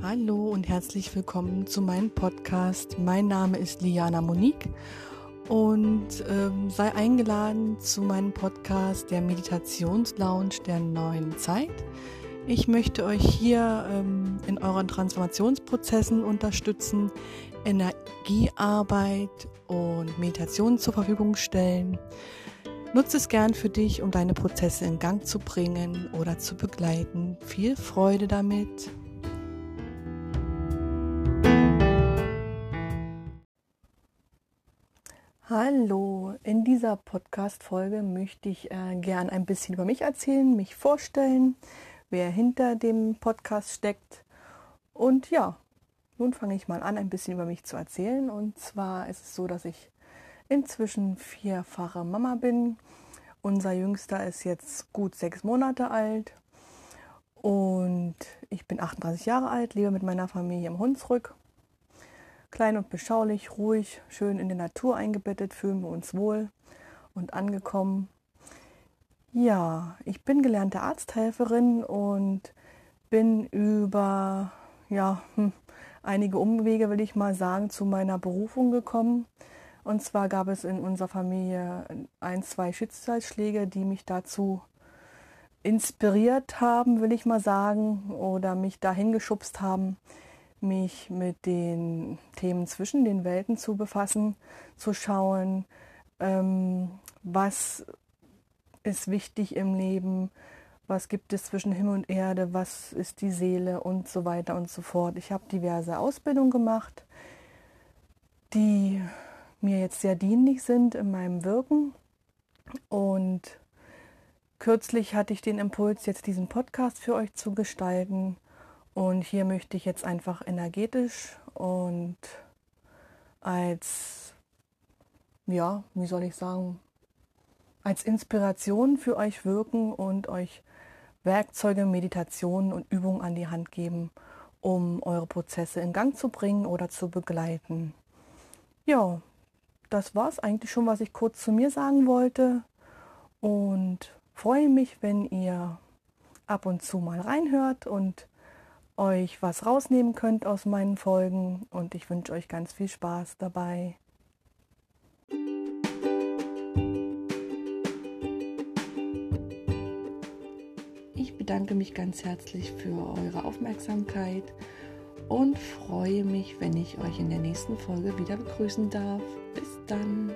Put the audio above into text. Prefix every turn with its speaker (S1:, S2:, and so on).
S1: Hallo und herzlich willkommen zu meinem Podcast. Mein Name ist Liana Monique und ähm, sei eingeladen zu meinem Podcast der Meditationslounge der neuen Zeit. Ich möchte euch hier ähm, in euren Transformationsprozessen unterstützen, Energiearbeit und Meditation zur Verfügung stellen. Nutze es gern für dich, um deine Prozesse in Gang zu bringen oder zu begleiten. Viel Freude damit. Hallo, in dieser Podcast-Folge möchte ich äh, gern ein bisschen über mich erzählen, mich vorstellen, wer hinter dem Podcast steckt. Und ja, nun fange ich mal an, ein bisschen über mich zu erzählen. Und zwar ist es so, dass ich inzwischen vierfache Mama bin. Unser Jüngster ist jetzt gut sechs Monate alt. Und ich bin 38 Jahre alt, lebe mit meiner Familie im Hunsrück Klein und beschaulich, ruhig, schön in der Natur eingebettet, fühlen wir uns wohl und angekommen. Ja, ich bin gelernte Arzthelferin und bin über ja, hm, einige Umwege, will ich mal sagen, zu meiner Berufung gekommen. Und zwar gab es in unserer Familie ein, zwei Schicksalsschläge, die mich dazu inspiriert haben, will ich mal sagen, oder mich dahin geschubst haben, mich mit den Themen zwischen den Welten zu befassen, zu schauen, ähm, was ist wichtig im Leben, was gibt es zwischen Himmel und Erde, was ist die Seele und so weiter und so fort. Ich habe diverse Ausbildungen gemacht, die mir jetzt sehr dienlich sind in meinem Wirken. Und kürzlich hatte ich den Impuls, jetzt diesen Podcast für euch zu gestalten und hier möchte ich jetzt einfach energetisch und als, ja, wie soll ich sagen, als Inspiration für euch wirken und euch Werkzeuge, Meditationen und Übungen an die Hand geben, um eure Prozesse in Gang zu bringen oder zu begleiten. Ja, das war es eigentlich schon, was ich kurz zu mir sagen wollte und freue mich, wenn ihr ab und zu mal reinhört und euch was rausnehmen könnt aus meinen Folgen und ich wünsche euch ganz viel Spaß dabei. Ich bedanke mich ganz herzlich für eure Aufmerksamkeit und freue mich, wenn ich euch in der nächsten Folge wieder begrüßen darf. Bis dann.